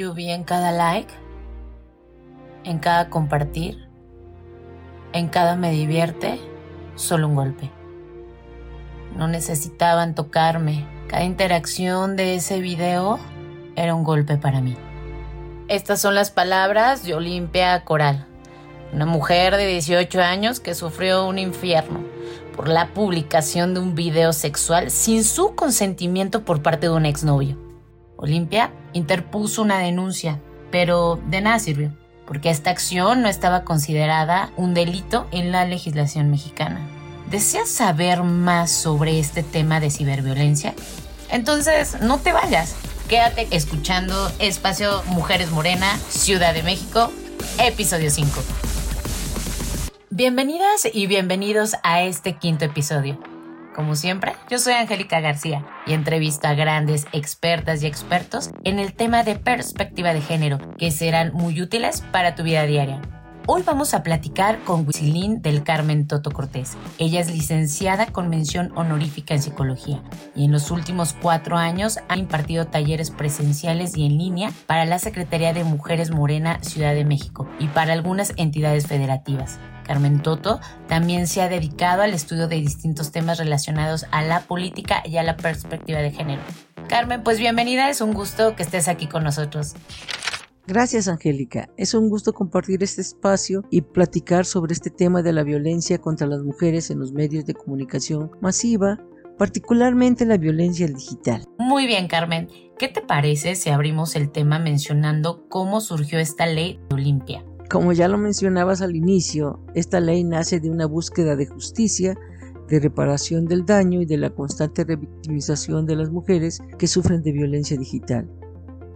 Yo vi en cada like, en cada compartir, en cada me divierte, solo un golpe. No necesitaban tocarme. Cada interacción de ese video era un golpe para mí. Estas son las palabras de Olimpia Coral, una mujer de 18 años que sufrió un infierno por la publicación de un video sexual sin su consentimiento por parte de un exnovio. Olimpia interpuso una denuncia, pero de nada sirvió, porque esta acción no estaba considerada un delito en la legislación mexicana. ¿Deseas saber más sobre este tema de ciberviolencia? Entonces, no te vayas. Quédate escuchando Espacio Mujeres Morena, Ciudad de México, episodio 5. Bienvenidas y bienvenidos a este quinto episodio. Como siempre, yo soy Angélica García y entrevisto a grandes expertas y expertos en el tema de perspectiva de género que serán muy útiles para tu vida diaria. Hoy vamos a platicar con Wisilín del Carmen Toto Cortés. Ella es licenciada con mención honorífica en psicología y en los últimos cuatro años ha impartido talleres presenciales y en línea para la Secretaría de Mujeres Morena Ciudad de México y para algunas entidades federativas. Carmen Toto también se ha dedicado al estudio de distintos temas relacionados a la política y a la perspectiva de género. Carmen, pues bienvenida, es un gusto que estés aquí con nosotros. Gracias, Angélica. Es un gusto compartir este espacio y platicar sobre este tema de la violencia contra las mujeres en los medios de comunicación masiva, particularmente la violencia digital. Muy bien, Carmen. ¿Qué te parece si abrimos el tema mencionando cómo surgió esta ley de Olimpia? Como ya lo mencionabas al inicio, esta ley nace de una búsqueda de justicia, de reparación del daño y de la constante revictimización de las mujeres que sufren de violencia digital.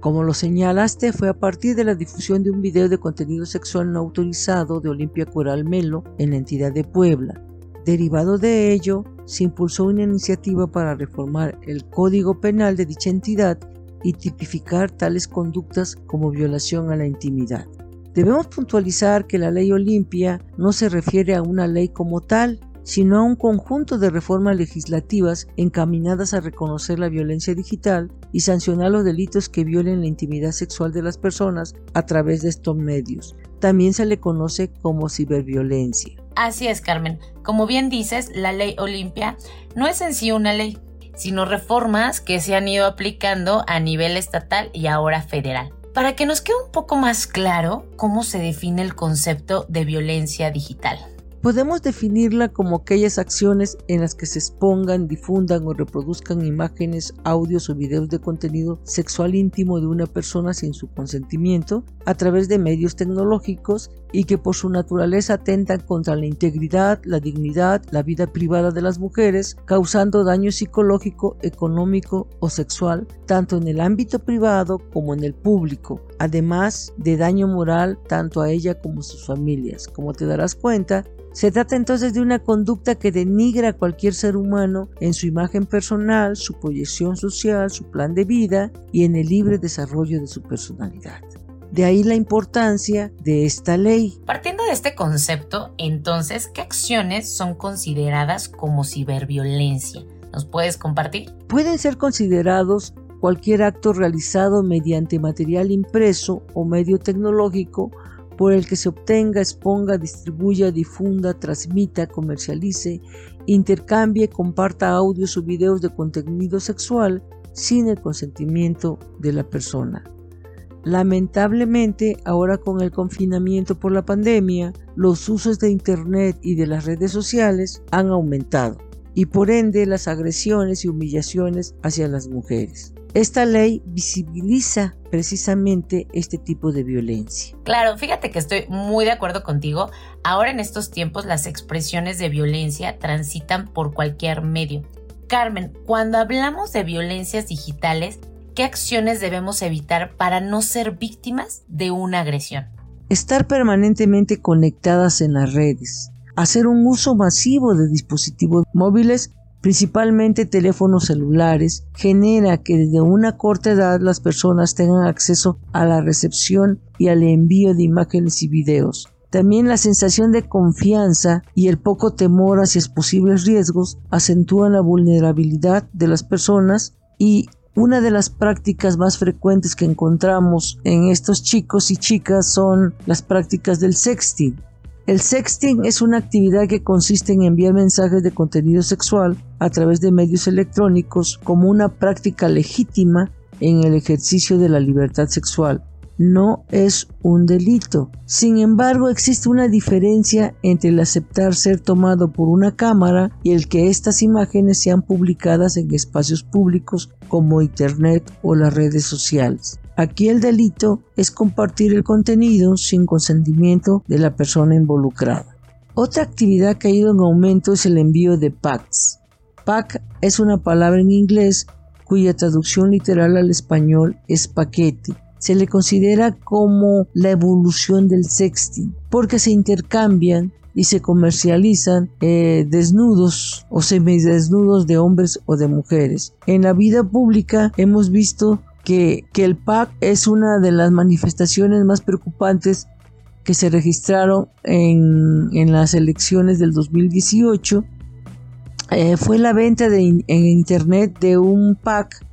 Como lo señalaste, fue a partir de la difusión de un video de contenido sexual no autorizado de Olimpia Coral Melo en la entidad de Puebla. Derivado de ello, se impulsó una iniciativa para reformar el Código Penal de dicha entidad y tipificar tales conductas como violación a la intimidad. Debemos puntualizar que la ley Olimpia no se refiere a una ley como tal, sino a un conjunto de reformas legislativas encaminadas a reconocer la violencia digital y sancionar los delitos que violen la intimidad sexual de las personas a través de estos medios. También se le conoce como ciberviolencia. Así es, Carmen. Como bien dices, la ley Olimpia no es en sí una ley, sino reformas que se han ido aplicando a nivel estatal y ahora federal. Para que nos quede un poco más claro cómo se define el concepto de violencia digital. Podemos definirla como aquellas acciones en las que se expongan, difundan o reproduzcan imágenes, audios o videos de contenido sexual íntimo de una persona sin su consentimiento a través de medios tecnológicos y que por su naturaleza atentan contra la integridad, la dignidad, la vida privada de las mujeres, causando daño psicológico, económico o sexual, tanto en el ámbito privado como en el público, además de daño moral tanto a ella como a sus familias. Como te darás cuenta, se trata entonces de una conducta que denigra a cualquier ser humano en su imagen personal, su proyección social, su plan de vida y en el libre desarrollo de su personalidad. De ahí la importancia de esta ley. Partiendo de este concepto, entonces, ¿qué acciones son consideradas como ciberviolencia? ¿Nos puedes compartir? Pueden ser considerados cualquier acto realizado mediante material impreso o medio tecnológico por el que se obtenga, exponga, distribuya, difunda, transmita, comercialice, intercambie, comparta audios o videos de contenido sexual sin el consentimiento de la persona. Lamentablemente, ahora con el confinamiento por la pandemia, los usos de Internet y de las redes sociales han aumentado y por ende las agresiones y humillaciones hacia las mujeres. Esta ley visibiliza precisamente este tipo de violencia. Claro, fíjate que estoy muy de acuerdo contigo. Ahora en estos tiempos las expresiones de violencia transitan por cualquier medio. Carmen, cuando hablamos de violencias digitales, ¿qué acciones debemos evitar para no ser víctimas de una agresión? Estar permanentemente conectadas en las redes, hacer un uso masivo de dispositivos móviles principalmente teléfonos celulares, genera que desde una corta edad las personas tengan acceso a la recepción y al envío de imágenes y videos. También la sensación de confianza y el poco temor hacia posibles riesgos acentúan la vulnerabilidad de las personas y Una de las prácticas más frecuentes que encontramos en estos chicos y chicas son las prácticas del sexting. El sexting es una actividad que consiste en enviar mensajes de contenido sexual a través de medios electrónicos como una práctica legítima en el ejercicio de la libertad sexual. No es un delito. Sin embargo, existe una diferencia entre el aceptar ser tomado por una cámara y el que estas imágenes sean publicadas en espacios públicos como Internet o las redes sociales. Aquí el delito es compartir el contenido sin consentimiento de la persona involucrada. Otra actividad que ha ido en aumento es el envío de packs. Pack es una palabra en inglés cuya traducción literal al español es paquete. Se le considera como la evolución del sexting, porque se intercambian y se comercializan eh, desnudos o semidesnudos de hombres o de mujeres. En la vida pública hemos visto que, el PAC es una de las manifestaciones más preocupantes que se registraron en, las elecciones del 2018 eh, fue la venta de en internet de un pack.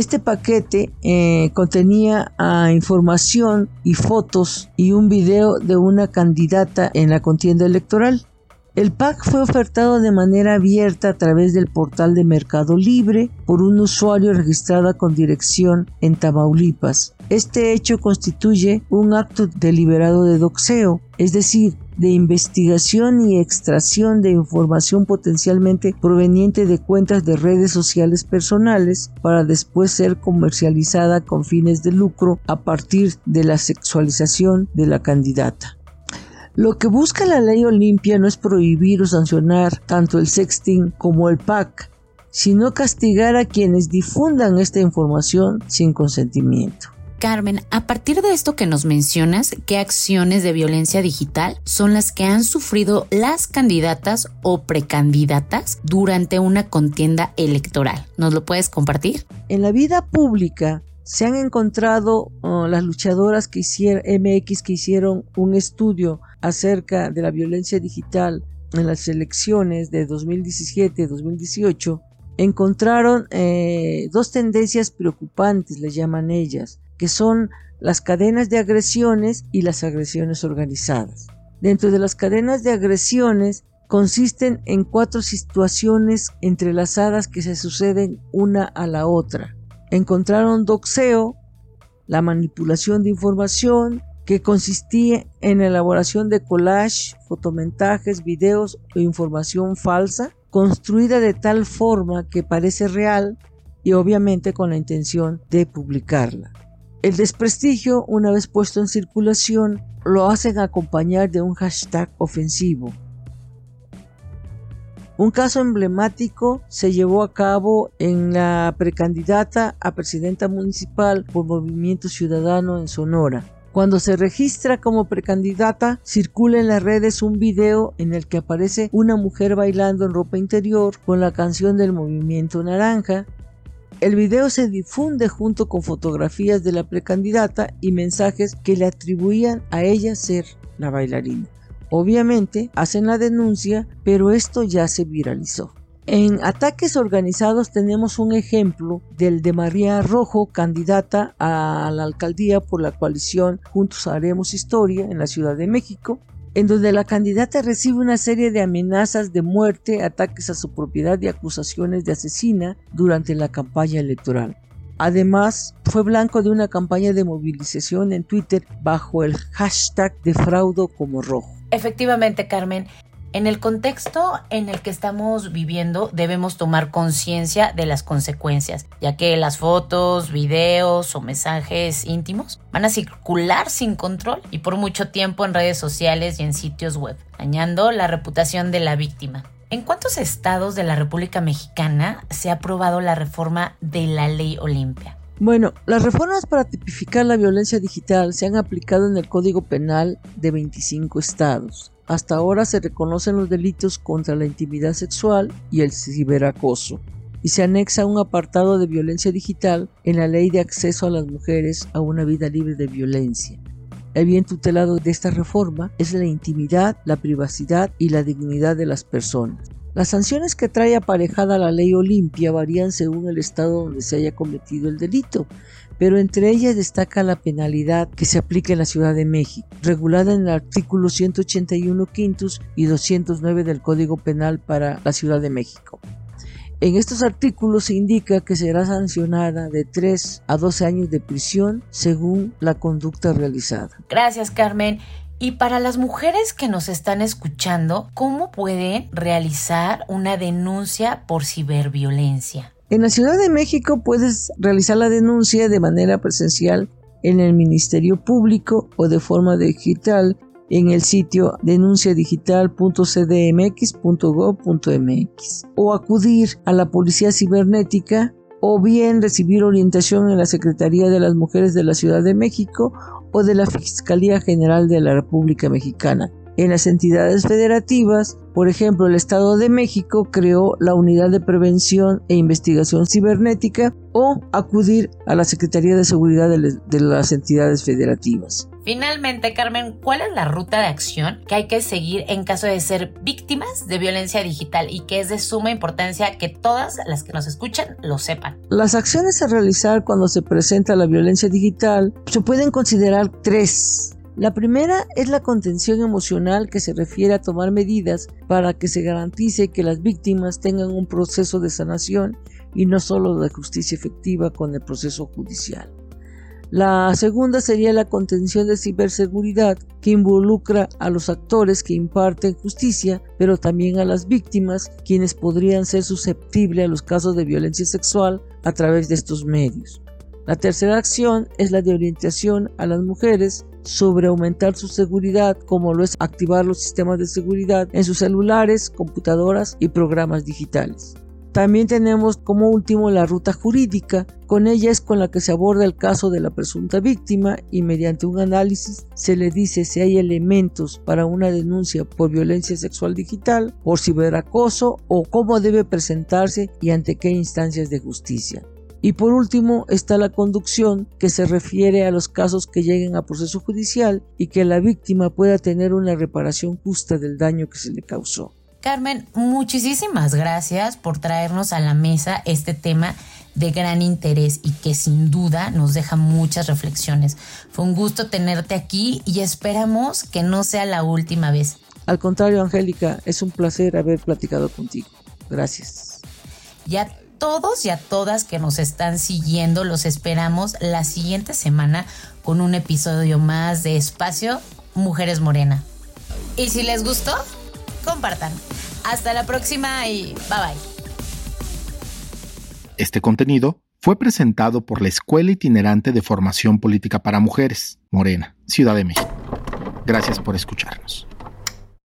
Este paquete eh, contenía ah, información y fotos y un video de una candidata en la contienda electoral. El pack fue ofertado de manera abierta a través del portal de Mercado Libre por un usuario registrado con dirección en Tamaulipas. Este hecho constituye un acto deliberado de doxeo, es decir, de investigación y extracción de información potencialmente proveniente de cuentas de redes sociales personales para después ser comercializada con fines de lucro a partir de la sexualización de la candidata. Lo que busca la ley Olimpia no es prohibir o sancionar tanto el sexting como el PAC, sino castigar a quienes difundan esta información sin consentimiento. Carmen, a partir de esto que nos mencionas, ¿qué acciones de violencia digital son las que han sufrido las candidatas o precandidatas durante una contienda electoral? ¿Nos lo puedes compartir? En la vida pública, se han encontrado uh, las luchadoras que hicieron MX que hicieron un estudio acerca de la violencia digital en las elecciones de 2017-2018 encontraron eh, dos tendencias preocupantes, le llaman ellas, que son las cadenas de agresiones y las agresiones organizadas. Dentro de las cadenas de agresiones consisten en cuatro situaciones entrelazadas que se suceden una a la otra encontraron doxeo, la manipulación de información, que consistía en la elaboración de collage, fotomentajes, videos o información falsa, construida de tal forma que parece real y obviamente con la intención de publicarla. El desprestigio, una vez puesto en circulación, lo hacen acompañar de un hashtag ofensivo, un caso emblemático se llevó a cabo en la precandidata a presidenta municipal por Movimiento Ciudadano en Sonora. Cuando se registra como precandidata, circula en las redes un video en el que aparece una mujer bailando en ropa interior con la canción del Movimiento Naranja. El video se difunde junto con fotografías de la precandidata y mensajes que le atribuían a ella ser la bailarina. Obviamente hacen la denuncia, pero esto ya se viralizó. En ataques organizados tenemos un ejemplo del de María Rojo, candidata a la alcaldía por la coalición Juntos Haremos Historia en la Ciudad de México, en donde la candidata recibe una serie de amenazas de muerte, ataques a su propiedad y acusaciones de asesina durante la campaña electoral. Además, fue blanco de una campaña de movilización en Twitter bajo el hashtag defraudo como rojo. Efectivamente, Carmen. En el contexto en el que estamos viviendo debemos tomar conciencia de las consecuencias, ya que las fotos, videos o mensajes íntimos van a circular sin control y por mucho tiempo en redes sociales y en sitios web, dañando la reputación de la víctima. ¿En cuántos estados de la República Mexicana se ha aprobado la reforma de la ley Olimpia? Bueno, las reformas para tipificar la violencia digital se han aplicado en el Código Penal de 25 estados. Hasta ahora se reconocen los delitos contra la intimidad sexual y el ciberacoso, y se anexa un apartado de violencia digital en la Ley de Acceso a las Mujeres a una vida libre de violencia. El bien tutelado de esta reforma es la intimidad, la privacidad y la dignidad de las personas. Las sanciones que trae aparejada la ley Olimpia varían según el estado donde se haya cometido el delito, pero entre ellas destaca la penalidad que se aplica en la Ciudad de México, regulada en el artículo 181 quintus y 209 del Código Penal para la Ciudad de México. En estos artículos se indica que será sancionada de 3 a 12 años de prisión según la conducta realizada. Gracias, Carmen. Y para las mujeres que nos están escuchando, ¿cómo pueden realizar una denuncia por ciberviolencia? En la Ciudad de México puedes realizar la denuncia de manera presencial en el Ministerio Público o de forma digital en el sitio denunciadigital.cdmx.gov.mx o acudir a la Policía Cibernética o bien recibir orientación en la Secretaría de las Mujeres de la Ciudad de México o de la Fiscalía General de la República Mexicana. En las entidades federativas, por ejemplo, el Estado de México creó la Unidad de Prevención e Investigación Cibernética o acudir a la Secretaría de Seguridad de, las entidades federativas. Finalmente, Carmen, ¿cuál es la ruta de acción que hay que seguir en caso de ser víctimas de violencia digital y que es de suma importancia que todas las que nos escuchan lo sepan? Las acciones a realizar cuando se presenta la violencia digital se pueden considerar tres. La primera es la contención emocional que se refiere a tomar medidas para que se garantice que las víctimas tengan un proceso de sanación y no solo de justicia efectiva con el proceso judicial. La segunda sería la contención de ciberseguridad, que involucra a los actores que imparten justicia, pero también a las víctimas, quienes podrían ser susceptibles a los casos de violencia sexual a través de estos medios. La tercera acción es la de orientación a las mujeres sobre aumentar su seguridad, como lo es activar los sistemas de seguridad en sus celulares, computadoras y programas digitales. También tenemos como último la ruta jurídica, con ella es con la que se aborda el caso de la presunta víctima y mediante un análisis se le dice si hay elementos para una denuncia por violencia sexual digital, por ciberacoso o cómo debe presentarse y ante qué instancias de justicia. Y por último está la conducción, que se refiere a los casos que lleguen a proceso judicial y que la víctima pueda tener una reparación justa del daño que se le causó. Carmen, muchísimas gracias por traernos a la mesa este tema de gran interés y que sin duda nos deja muchas reflexiones. Fue un gusto tenerte aquí y esperamos que no sea la última vez. Al contrario, Angélica, es un placer haber platicado contigo. Gracias. Y a todos y a todas que nos están siguiendo, los esperamos la siguiente semana con un episodio más de Espacio Mujeres Morena. Y si les gustó, compartan. Hasta la próxima y bye bye. Este contenido fue presentado por la Escuela Itinerante de Formación Política para Mujeres, Morena, Ciudad de México. Gracias por escucharnos.